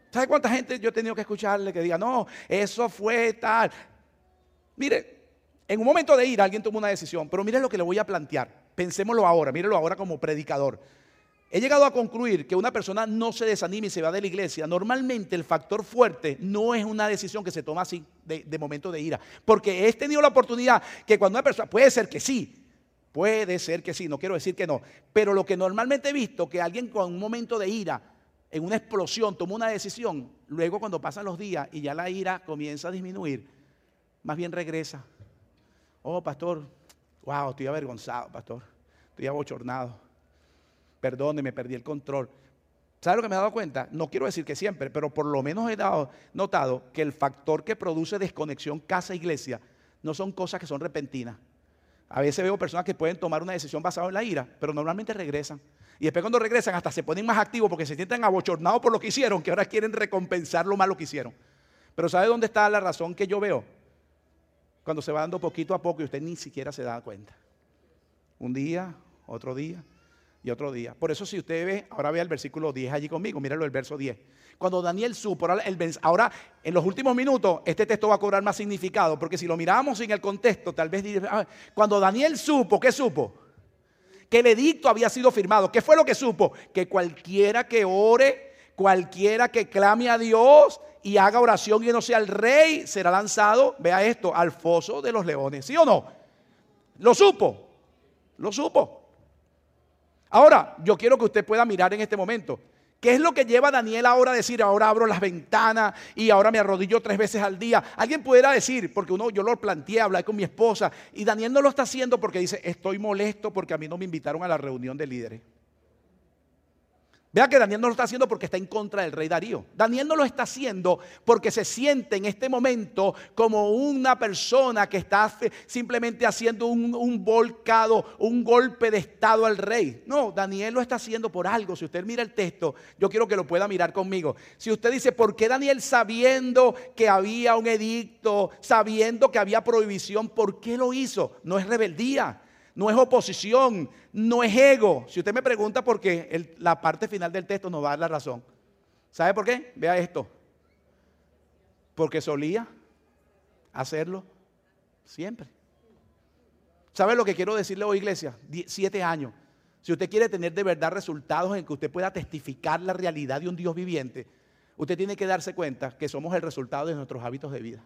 ¿Sabe cuánta gente yo he tenido que escucharle que diga, no, eso fue tal? Mire, en un momento de ir alguien tomó una decisión, pero mire lo que le voy a plantear. Pensémoslo ahora, mírelo ahora como predicador. He llegado a concluir que una persona no se desanime y se va de la iglesia. Normalmente el factor fuerte no es una decisión que se toma así de, de, momento de ira. Porque he tenido la oportunidad que cuando una persona, puede ser que sí, puede ser que sí, no quiero decir que no. Pero lo que normalmente he visto, que alguien con un momento de ira, en una explosión, toma una decisión, luego cuando pasan los días y ya la ira comienza a disminuir, más bien regresa. Oh, pastor, wow, estoy avergonzado, pastor. Estoy abochornado. Perdone, me perdí el control. ¿Sabe lo que me he dado cuenta? No quiero decir que siempre, pero por lo menos he dado, notado que el factor que produce desconexión casa-iglesia no son cosas que son repentinas. A veces veo personas que pueden tomar una decisión basada en la ira, pero normalmente regresan. Y después cuando regresan hasta se ponen más activos porque se sienten abochornados por lo que hicieron, que ahora quieren recompensar lo malo que hicieron. Pero ¿sabe dónde está la razón que yo veo? Cuando se va dando poquito a poco y usted ni siquiera se da cuenta. Un día, otro día y otro día. Por eso si usted ve, ahora ve el versículo 10 allí conmigo, míralo el verso 10. Cuando Daniel supo, ahora, en los últimos minutos este texto va a cobrar más significado, porque si lo miramos en el contexto, tal vez ah, cuando Daniel supo, ¿qué supo? Que el edicto había sido firmado. ¿Qué fue lo que supo? Que cualquiera que ore, cualquiera que clame a Dios, y haga oración y no sea el rey, será lanzado, vea esto, al foso de los leones. ¿Sí o no? Lo supo, lo supo. Ahora, yo quiero que usted pueda mirar en este momento. ¿Qué es lo que lleva a Daniel ahora a decir, ahora abro las ventanas y ahora me arrodillo tres veces al día? Alguien pudiera decir, porque uno, yo lo planteé, hablé con mi esposa, y Daniel no lo está haciendo porque dice, estoy molesto porque a mí no me invitaron a la reunión de líderes. Vea que Daniel no lo está haciendo porque está en contra del rey Darío. Daniel no lo está haciendo porque se siente en este momento como una persona que está simplemente haciendo un, un, volcado, un golpe de estado al rey. No, Daniel lo está haciendo por algo. Si usted mira el texto, yo quiero que lo pueda mirar conmigo. Si usted dice, ¿por qué Daniel sabiendo que había un edicto, sabiendo que había prohibición, ¿por qué lo hizo? No es rebeldía no es oposición, no es ego. Si usted me pregunta por qué, la parte final del texto nos va a dar la razón. ¿Sabe por qué? Vea esto. Porque solía hacerlo siempre. ¿Sabe lo que quiero decirle hoy, iglesia? siete años. Si usted quiere tener de verdad resultados en que usted pueda testificar la realidad de un Dios viviente, usted tiene que darse cuenta que somos el resultado de nuestros hábitos de vida.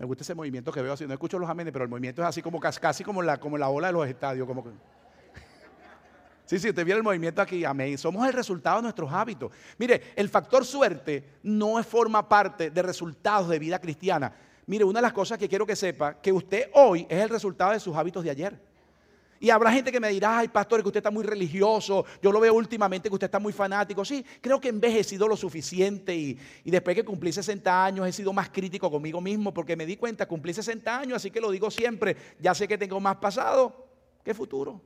Me gusta ese movimiento que veo así. No escucho los amenes, pero el movimiento es así como casi como la, como la ola de los estadios. Como Sí, sí, usted viene el movimiento aquí, amén. Somos el resultado de nuestros hábitos. Mire, el factor suerte no forma parte de resultados de vida cristiana. Mire, una de las cosas que quiero que sepa, que usted hoy es el resultado de sus hábitos de ayer. Y habrá gente que me dirá, ay pastor, que usted está muy religioso, yo lo veo últimamente que usted está muy fanático. Sí, creo que he envejecido lo suficiente y, después que cumplí 60 años he sido más crítico conmigo mismo porque me di cuenta, cumplí 60 años, así que lo digo siempre, ya sé que tengo más pasado que futuro.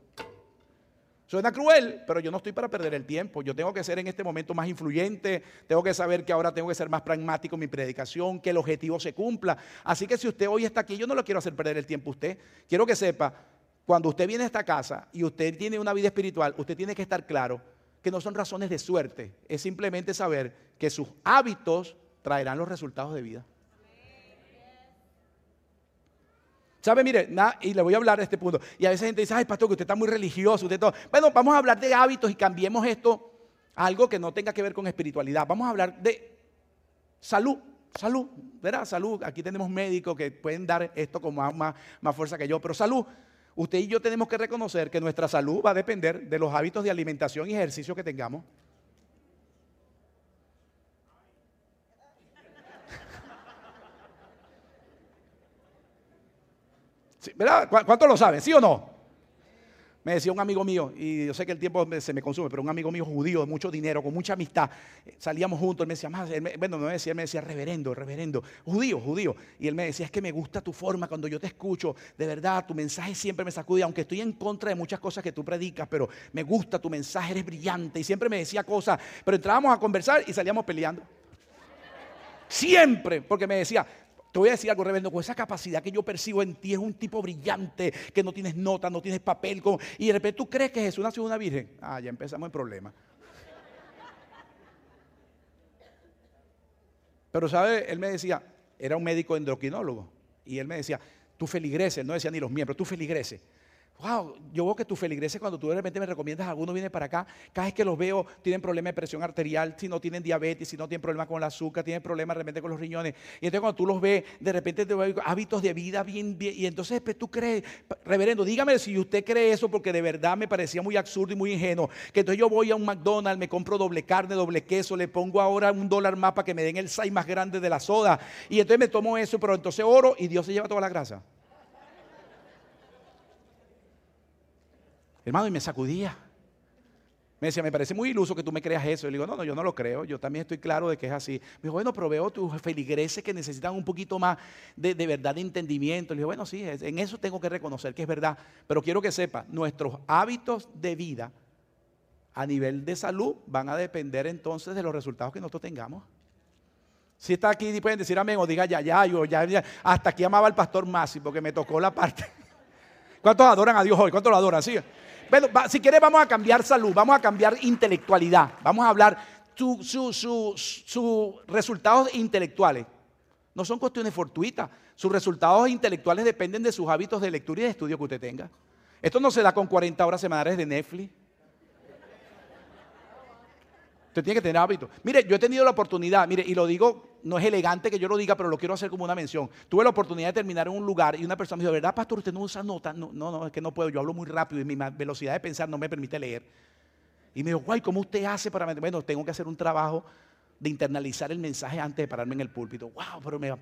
Suena cruel, pero yo no estoy para perder el tiempo. Yo tengo que ser en este momento más influyente, tengo que saber que ahora tengo que ser más pragmático en mi predicación, que el objetivo se cumpla. Así que si usted hoy está aquí, yo no lo quiero hacer perder el tiempo a usted. Quiero que sepa cuando usted viene a esta casa y usted tiene una vida espiritual, usted tiene que estar claro que no son razones de suerte, es simplemente saber que sus hábitos traerán los resultados de vida. ¿Sabe? Mire, y le voy a hablar de este punto. Y a veces gente dice, ay, pastor, que usted está muy religioso, usted todo. Bueno, vamos a hablar de hábitos y cambiemos esto a algo que no tenga que ver con espiritualidad. Vamos a hablar de salud. Salud, ¿verdad? Salud. Aquí tenemos médicos que pueden dar esto con más, más fuerza que yo, pero salud. Usted y yo tenemos que reconocer que nuestra salud va a depender de los hábitos de alimentación y ejercicio que tengamos. ¿Verdad? ¿Cuántos lo saben? ¿Sí o no? Me decía un amigo mío, y yo sé que el tiempo se me consume, pero un amigo mío judío de mucho dinero, con mucha amistad, salíamos juntos, él me decía, más, bueno, no me decía, él me decía, reverendo, reverendo, judío, judío. Y él me decía, es que me gusta tu forma cuando yo te escucho, de verdad, tu mensaje siempre me sacude, aunque estoy en contra de muchas cosas que tú predicas, pero me gusta tu mensaje, eres brillante. Y siempre me decía cosas, pero entrábamos a conversar y salíamos peleando. Siempre, porque me decía, te voy a decir algo, reverendo, con esa capacidad que yo percibo en ti es un tipo brillante, que no tienes nota, no tienes papel, y de repente tú crees que Jesús nació de una virgen. Ah, ya empezamos el problema. Pero, ¿sabe? Él me decía, era un médico endocrinólogo, y él me decía, tú feligreses, no decía ni los miembros, tú feligreses wow, yo veo que tu feligreses cuando tú de repente me recomiendas alguno viene para acá, cada vez que los veo tienen problemas de presión arterial, si no tienen diabetes, si no tienen problemas con el azúcar, tienen problemas de repente con los riñones. Y entonces cuando tú los ves, de repente te veo hábitos de vida bien, bien. Y entonces pues, tú crees, reverendo, dígame si usted cree eso porque de verdad me parecía muy absurdo y muy ingenuo. Que entonces yo voy a un McDonald's, me compro doble carne, doble queso, le pongo ahora un dólar más para que me den el size más grande de la soda. Y entonces me tomo eso, pero entonces oro y Dios se lleva toda la grasa. Hermano, y me sacudía. Me decía, me parece muy iluso que tú me creas eso. Y le digo, no, no, yo no lo creo. Yo también estoy claro de que es así. Me dijo, bueno, pero veo tus feligreses que necesitan un poquito más de, verdad de entendimiento. Le digo, bueno, sí, en eso tengo que reconocer que es verdad. Pero quiero que sepa, nuestros hábitos de vida a nivel de salud van a depender entonces de los resultados que nosotros tengamos. Si está aquí, pueden decir amén o diga ya, ya, ya, ya. Hasta aquí amaba al pastor Masi porque me tocó la parte. ¿Cuántos adoran a Dios hoy? ¿Cuántos lo adoran? Sí. Bueno, si quiere vamos a cambiar salud, vamos a cambiar intelectualidad, vamos a hablar sus resultados intelectuales. No son cuestiones fortuitas, sus resultados intelectuales dependen de sus hábitos de lectura y de estudio que usted tenga. Esto no se da con 40 horas semanales de Netflix. Usted tiene que tener hábitos. Mire, yo he tenido la oportunidad, mire, y lo digo, no es elegante que yo lo diga, pero lo quiero hacer como una mención. Tuve la oportunidad de terminar en un lugar y una persona me dijo, ¿verdad, pastor? Usted no usa notas. No, no, es que no puedo, yo hablo muy rápido y mi velocidad de pensar no me permite leer. Y me dijo, guay, ¿cómo usted hace para... Bueno, tengo que hacer un trabajo de internalizar el mensaje antes de pararme en el púlpito. Wow, pero me,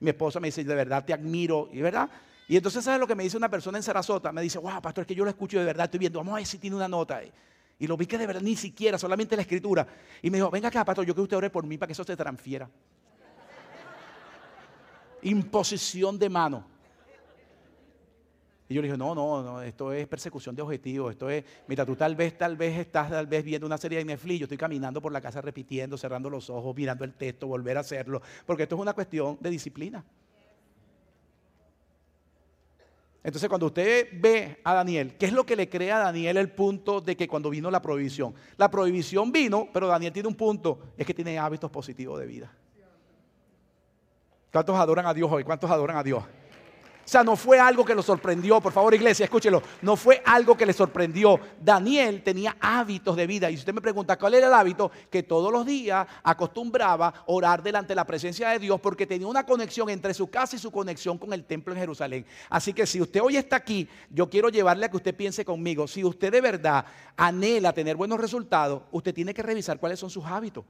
mi esposa me dice, de verdad te admiro, y verdad. Y entonces, ¿sabes lo que me dice una persona en Sarasota? Me dice, wow, pastor, es que yo lo escucho de verdad, estoy viendo, vamos a ver si tiene una nota. ahí. Y lo vi que de verdad ni siquiera, solamente la escritura. Y me dijo, venga acá, pastor, yo quiero que usted ore por mí para que eso se transfiera. Imposición de mano. Y yo le dije, no, no, no, esto es persecución de objetivos, esto es, mira, tú tal vez, tal vez estás tal vez viendo una serie de Netflix, yo estoy caminando por la casa repitiendo, cerrando los ojos, mirando el texto, volver a hacerlo, porque esto es una cuestión de disciplina. Entonces, cuando usted ve a Daniel, ¿qué es lo que le crea a Daniel el punto de que cuando vino la prohibición? La prohibición vino, pero Daniel tiene un punto, es que tiene hábitos positivos de vida. ¿Cuántos adoran a Dios hoy? ¿Cuántos adoran a Dios? O sea, no fue algo que lo sorprendió, por favor iglesia, escúchelo, no fue algo que le sorprendió. Daniel tenía hábitos de vida y si usted me pregunta cuál era el hábito, que todos los días acostumbraba orar delante de la presencia de Dios porque tenía una conexión entre su casa y su conexión con el templo en Jerusalén. Así que si usted hoy está aquí, yo quiero llevarle a que usted piense conmigo, si usted de verdad anhela tener buenos resultados, usted tiene que revisar cuáles son sus hábitos.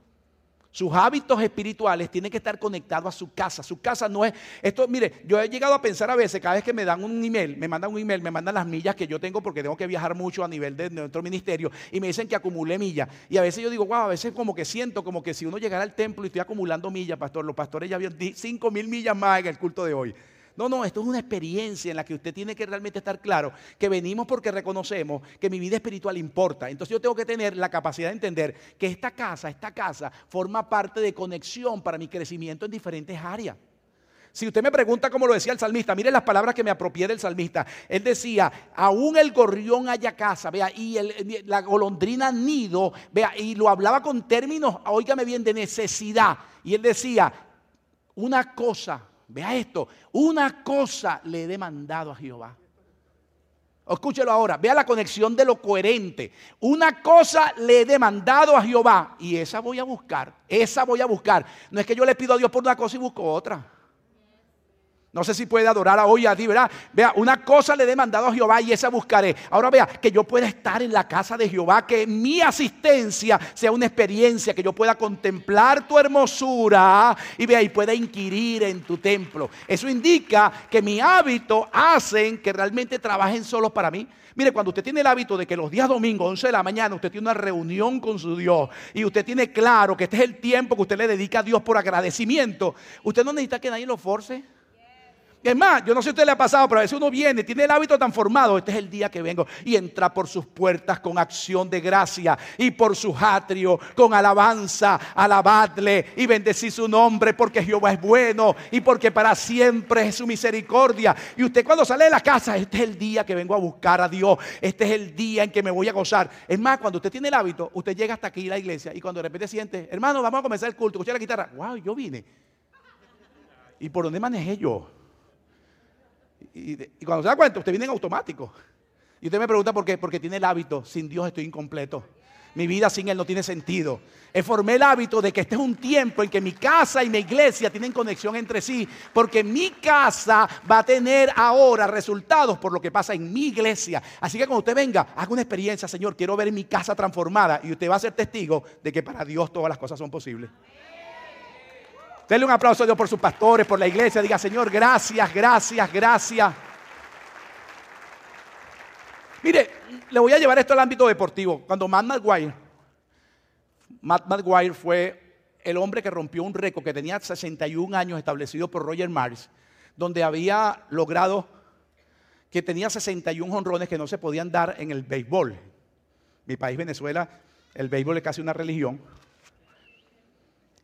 Sus hábitos espirituales tienen que estar conectados a su casa. Su casa no es. Esto, mire, yo he llegado a pensar a veces, cada vez que me dan un email, me mandan un email, me mandan las millas que yo tengo porque tengo que viajar mucho a nivel de nuestro ministerio y me dicen que acumule millas. Y a veces yo digo, wow, a veces como que siento como que si uno llegara al templo y estoy acumulando millas, pastor, los pastores ya habían 5 mil millas más en el culto de hoy. No, no, esto es una experiencia en la que usted tiene que realmente estar claro que venimos porque reconocemos que mi vida espiritual importa. Entonces yo tengo que tener la capacidad de entender que esta casa, esta casa forma parte de conexión para mi crecimiento en diferentes áreas. Si usted me pregunta cómo lo decía el salmista, mire las palabras que me apropié del salmista. Él decía, aún el gorrión haya casa, vea, y la golondrina nido, vea, y lo hablaba con términos, oígame bien, de necesidad. Y él decía, una cosa Vea esto, una cosa le he demandado a Jehová. Escúchelo ahora, vea la conexión de lo coherente. Una cosa le he demandado a Jehová y esa voy a buscar, esa voy a buscar. No es que yo le pido a Dios por una cosa y busco otra. No sé si puede adorar a hoy a ti, ¿verdad? Vea, una cosa le he demandado a Jehová y esa buscaré. Ahora vea, que yo pueda estar en la casa de Jehová, que mi asistencia sea una experiencia, que yo pueda contemplar tu hermosura y vea, y pueda inquirir en tu templo. Eso indica que mi hábito hacen que realmente trabajen solos para mí. Mire, cuando usted tiene el hábito de que los días domingos, 11 de la mañana, usted tiene una reunión con su Dios y usted tiene claro que este es el tiempo que usted le dedica a Dios por agradecimiento, usted no necesita que nadie lo force. Es más, yo no sé si usted le ha pasado, pero a veces uno viene, tiene el hábito tan formado, este es el día que vengo, y entra por sus puertas con acción de gracia y por su atrio con alabanza, alabadle y bendecir su nombre porque Jehová es bueno y porque para siempre es su misericordia. Y usted cuando sale de la casa, este es el día que vengo a buscar a Dios, este es el día en que me voy a gozar. Es más, cuando usted tiene el hábito, usted llega hasta aquí a la iglesia y cuando de repente siente, hermano, vamos a comenzar el culto, escucha la guitarra, wow, yo vine. ¿Y por dónde manejé yo? Y, cuando se da cuenta, usted viene en automático. Y usted me pregunta por qué. Porque tiene el hábito, sin Dios estoy incompleto. Mi vida sin Él no tiene sentido. Formé el hábito de que este es un tiempo en que mi casa y mi iglesia tienen conexión entre sí, porque mi casa va a tener ahora resultados por lo que pasa en mi iglesia. Así que cuando usted venga, haga una experiencia, Señor, quiero ver mi casa transformada y usted va a ser testigo de que para Dios todas las cosas son posibles. Denle un aplauso a Dios por sus pastores, por la iglesia. Diga, Señor, gracias, gracias, gracias. Mire, le voy a llevar esto al ámbito deportivo. Cuando Matt McGuire, Matt McGuire fue el hombre que rompió un récord que tenía 61 años establecido por Roger Mars, donde había logrado que tenía 61 honrones que no se podían dar en el béisbol. Mi país, Venezuela, el béisbol es casi una religión.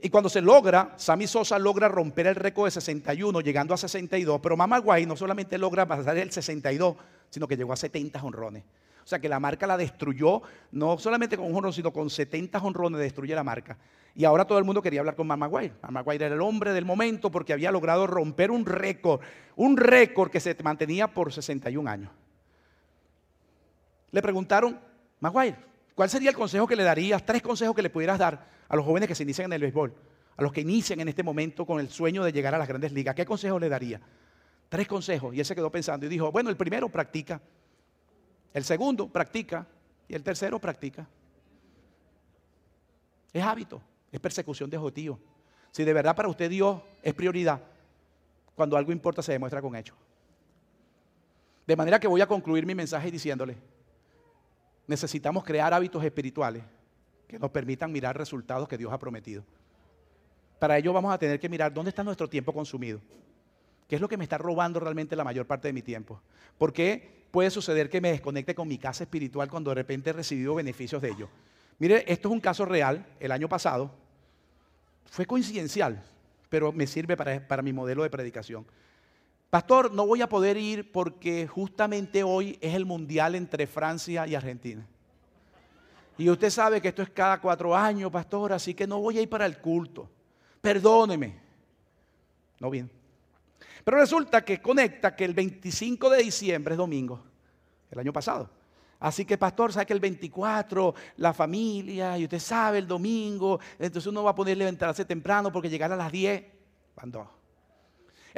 Y cuando se logra, Sammy Sosa logra romper el récord de 61, llegando a 62, pero Mama Guay no solamente logra pasar el 62, sino que llegó a 70 honrones. O sea que la marca la destruyó, no solamente con un honrón, sino con 70 honrones destruye la marca. Y ahora todo el mundo quería hablar con Mama Guay. Mama Guay era el hombre del momento porque había logrado romper un récord, un récord que se mantenía por 61 años. Le preguntaron, Maguire, ¿cuál sería el consejo que le darías? Tres consejos que le pudieras dar a los jóvenes que se inician en el béisbol, a los que inician en este momento con el sueño de llegar a las grandes ligas, ¿qué consejo le daría? Tres consejos. Y él se quedó pensando y dijo, bueno, el primero practica, el segundo practica y el tercero practica. Es hábito, es persecución de objetivo. Si de verdad para usted Dios es prioridad, cuando algo importa se demuestra con hechos. De manera que voy a concluir mi mensaje diciéndole, necesitamos crear hábitos espirituales que nos permitan mirar resultados que Dios ha prometido. Para ello vamos a tener que mirar dónde está nuestro tiempo consumido. ¿Qué es lo que me está robando realmente la mayor parte de mi tiempo? ¿Por qué puede suceder que me desconecte con mi casa espiritual cuando de repente he recibido beneficios de ello? Mire, esto es un caso real. El año pasado fue coincidencial, pero me sirve para, para mi modelo de predicación. Pastor, no voy a poder ir porque justamente hoy es el mundial entre Francia y Argentina. Y usted sabe que esto es cada cuatro años, pastor, así que no voy a ir para el culto. Perdóneme. No bien. Pero resulta que conecta que el 25 de diciembre es domingo, el año pasado. Así que, pastor, sabe que el 24, la familia, y usted sabe, el domingo, entonces uno va a poder levantarse temprano porque llegar a las 10. ¿Cuándo?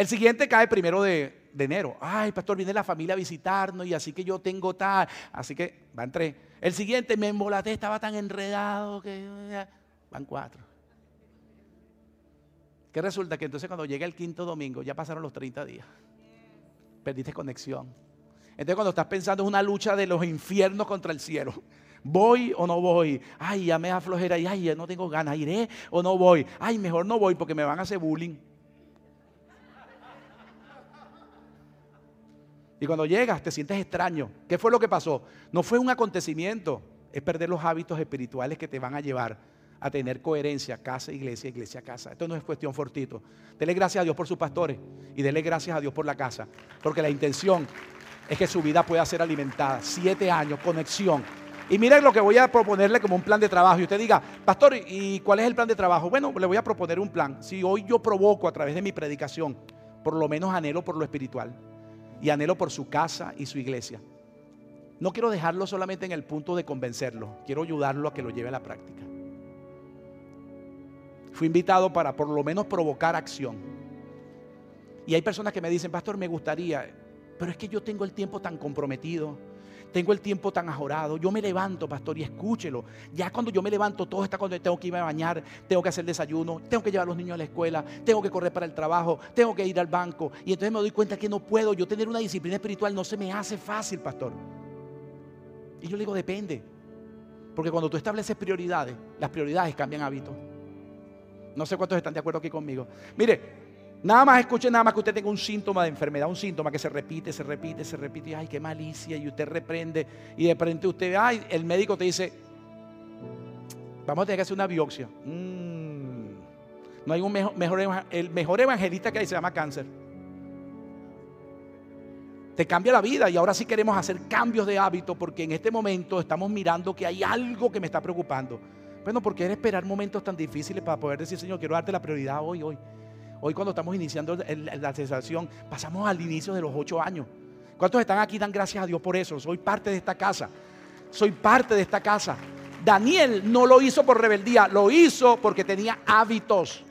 El siguiente cae primero de, enero. Ay, pastor, viene la familia a visitarnos y así que yo tengo tal. Así que van tres. El siguiente me embolaté, estaba tan enredado que van cuatro. ¿Qué resulta? Que entonces cuando llega el quinto domingo ya pasaron los 30 días. Perdiste conexión. Entonces cuando estás pensando es una lucha de los infiernos contra el cielo. ¿Voy o no voy? Ay, ya me da flojera ay, ya no tengo ganas. ¿Iré o no voy? Ay, mejor no voy porque me van a hacer bullying. Y cuando llegas te sientes extraño. ¿Qué fue lo que pasó? No fue un acontecimiento, es perder los hábitos espirituales que te van a llevar a tener coherencia, casa, iglesia, iglesia, casa. Esto no es cuestión fortito. Dele gracias a Dios por sus pastores y dele gracias a Dios por la casa, porque la intención es que su vida pueda ser alimentada. Siete años, conexión. Y miren lo que voy a proponerle como un plan de trabajo. Y usted diga, pastor, ¿y cuál es el plan de trabajo? Bueno, le voy a proponer un plan. Si hoy yo provoco a través de mi predicación, por lo menos anhelo por lo espiritual y anhelo por su casa y su iglesia. No quiero dejarlo solamente en el punto de convencerlo, quiero ayudarlo a que lo lleve a la práctica. Fui invitado para por lo menos provocar acción. Y hay personas que me dicen, pastor, me gustaría, pero es que yo tengo el tiempo tan comprometido, tengo el tiempo tan ajorado. Yo me levanto, pastor, y escúchelo. Ya cuando yo me levanto, todo está cuando tengo que irme a bañar, tengo que hacer desayuno, tengo que llevar a los niños a la escuela, tengo que correr para el trabajo, tengo que ir al banco. Y entonces me doy cuenta que no puedo. Yo tener una disciplina espiritual no se me hace fácil, pastor. Y yo le digo, depende. Porque cuando tú estableces prioridades, las prioridades cambian hábitos. No sé cuántos están de acuerdo aquí conmigo. Mire, nada más escuche nada más que usted tenga un síntoma de enfermedad, un síntoma que se repite, se repite, se repite, y ay, qué malicia, y usted reprende, y de repente usted, ay, el médico te dice, vamos a tener que hacer una biopsia. Mm, no hay un mejor, el mejor evangelista que hay se llama cáncer. Te cambia la vida y ahora sí queremos hacer cambios de hábito porque en este momento estamos mirando que hay algo que me está preocupando. Bueno, porque era esperar momentos tan difíciles para poder decir, Señor, quiero darte la prioridad hoy, hoy. Hoy cuando estamos iniciando la sensación, pasamos al inicio de los ocho años. ¿Cuántos están aquí? Dan gracias a Dios por eso. Soy parte de esta casa. Soy parte de esta casa. Daniel no lo hizo por rebeldía, lo hizo porque tenía hábitos.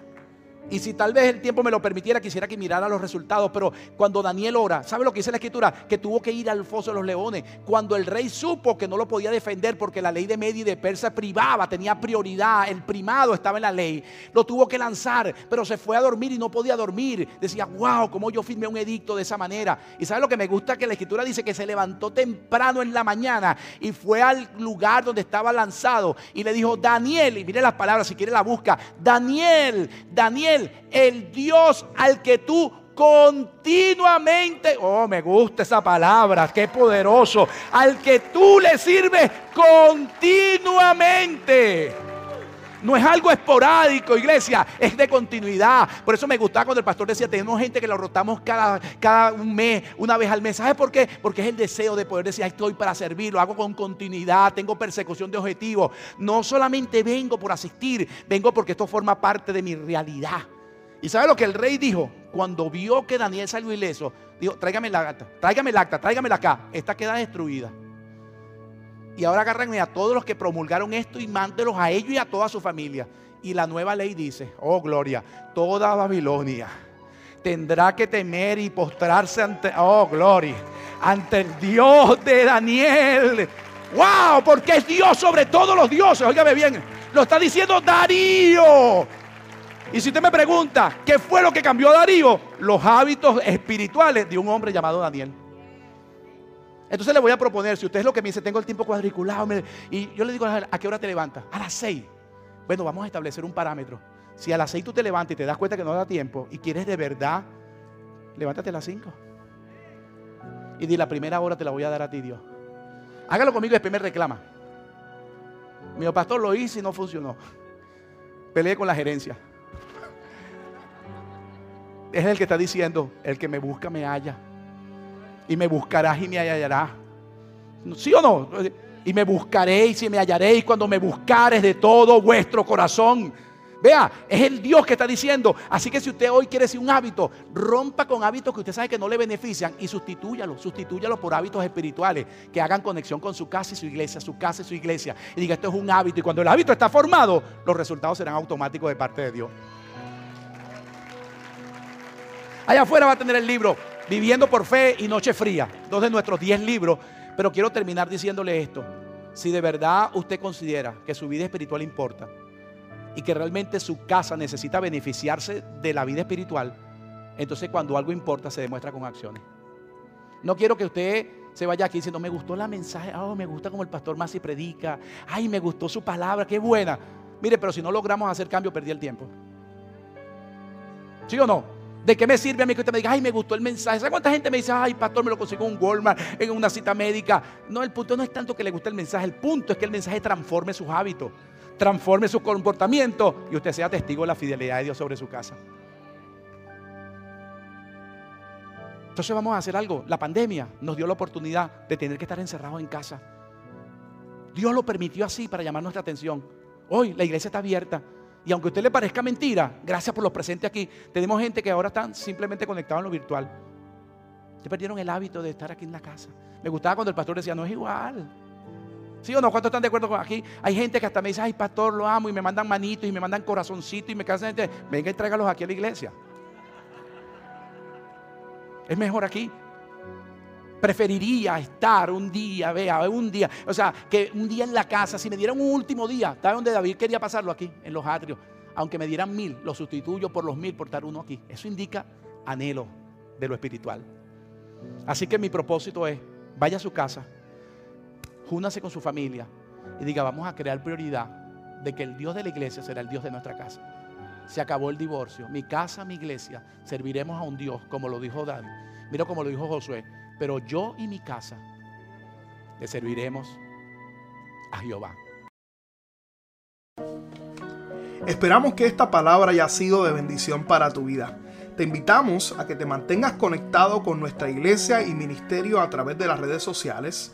Y si tal vez el tiempo me lo permitiera, quisiera que mirara los resultados. Pero cuando Daniel ora, ¿sabe lo que dice la escritura? Que tuvo que ir al foso de los leones. Cuando el rey supo que no lo podía defender porque la ley de Media y de Persa privaba, tenía prioridad, el primado estaba en la ley, lo tuvo que lanzar, pero se fue a dormir y no podía dormir. Decía, wow, ¿cómo yo firmé un edicto de esa manera? Y ¿sabe lo que me gusta? Que la escritura dice que se levantó temprano en la mañana y fue al lugar donde estaba lanzado y le dijo, Daniel, y mire las palabras, si quiere la busca, Daniel, Daniel el Dios al que tú continuamente, oh, me gusta esa palabra, qué poderoso, al que tú le sirves continuamente. No es algo esporádico, iglesia, es de continuidad. Por eso me gustaba cuando el pastor decía, tenemos gente que lo rotamos cada, cada un mes, una vez al mes. ¿Sabes por qué? Porque es el deseo de poder decir, estoy para servir, lo hago con continuidad, tengo persecución de objetivos. No solamente vengo por asistir, vengo porque esto forma parte de mi realidad. ¿Y sabe lo que el rey dijo? Cuando vio que Daniel salió ileso, dijo, tráigame la acta, tráigame la acta, tráigame la acá. Esta queda destruida. Y ahora agárrenme a todos los que promulgaron esto y mándelos a ellos y a toda su familia. Y la nueva ley dice, oh gloria, toda Babilonia tendrá que temer y postrarse ante, oh gloria, ante el Dios de Daniel. Wow, porque es Dios sobre todos los dioses. Óigame bien, lo está diciendo Darío. Y si usted me pregunta, ¿qué fue lo que cambió a Darío? Los hábitos espirituales de un hombre llamado Daniel. Entonces le voy a proponer, si usted es lo que me dice, tengo el tiempo cuadriculado, y yo le digo, ¿a qué hora te levantas? A las seis. Bueno, vamos a establecer un parámetro. Si a las seis tú te levantas y te das cuenta que no da tiempo y quieres de verdad, levántate a las cinco. Y di, la primera hora te la voy a dar a ti, Dios. Hágalo conmigo y después me reclama. Mi pastor lo hizo y no funcionó. Peleé con la gerencia. Es el que está diciendo, el que me busca me halla y me buscarás y me hallarás. ¿Sí o no? Y me buscaréis y me hallaréis cuando me buscares de todo vuestro corazón. Vea, es el Dios que está diciendo. Así que si usted hoy quiere ser un hábito, rompa con hábitos que usted sabe que no le benefician y sustitúyalo, sustitúyalo por hábitos espirituales que hagan conexión con su casa y su iglesia, su casa y su iglesia. Y diga, esto es un hábito. Y cuando el hábito está formado, los resultados serán automáticos de parte de Dios. Allá afuera va a tener el libro Viviendo por fe y Noche Fría, dos de nuestros diez libros. Pero quiero terminar diciéndole esto. Si de verdad usted considera que su vida espiritual importa, y que realmente su casa necesita beneficiarse de la vida espiritual, entonces cuando algo importa se demuestra con acciones. No quiero que usted se vaya aquí diciendo, me gustó la mensaje, oh, me gusta como el pastor Masi predica, ay, me gustó su palabra, qué buena. Mire, pero si no logramos hacer cambio, perdí el tiempo. ¿Sí o no? ¿De qué me sirve a mí que usted me diga, ay, me gustó el mensaje? ¿Sabe cuánta gente me dice, ay, pastor, me lo consigo en un Walmart, en una cita médica? No, el punto no es tanto que le guste el mensaje, el punto es que el mensaje transforme sus hábitos, transforme su comportamiento y usted sea testigo de la fidelidad de Dios sobre su casa. Entonces vamos a hacer algo. La pandemia nos dio la oportunidad de tener que estar encerrados en casa. Dios lo permitió así para llamar nuestra atención. Hoy la iglesia está abierta. Y aunque a usted le parezca mentira, gracias por los presentes aquí, tenemos gente que ahora están simplemente conectados en lo virtual. Se perdieron el hábito de estar aquí en la casa. Me gustaba cuando el pastor decía, no es igual. ¿Sí o no? ¿Cuántos están de acuerdo con aquí? Hay gente que hasta me dice, ay, pastor, lo amo, y me mandan manitos, y me mandan corazoncitos, y me cansan. Venga y tráigalos aquí a la iglesia. Es mejor aquí. Preferiría estar un día, vea, un día, o sea, que un día en la casa, si me dieran un último día, ¿sabe donde David quería pasarlo aquí? En los atrios. Aunque me dieran mil, lo sustituyo por los mil por estar uno aquí. Eso indica anhelo de lo espiritual. Así que mi propósito es, vaya a su casa, júnase con su familia y diga, vamos a crear prioridad de que el Dios de la iglesia será el Dios de nuestra casa. Se acabó el divorcio. Mi casa, mi iglesia, serviremos a un Dios, como lo dijo David. Mira como lo dijo Josué pero yo y mi casa le serviremos a Jehová. Esperamos que esta palabra haya sido de bendición para tu vida. Te invitamos a que te mantengas conectado con nuestra iglesia y ministerio a través de las redes sociales.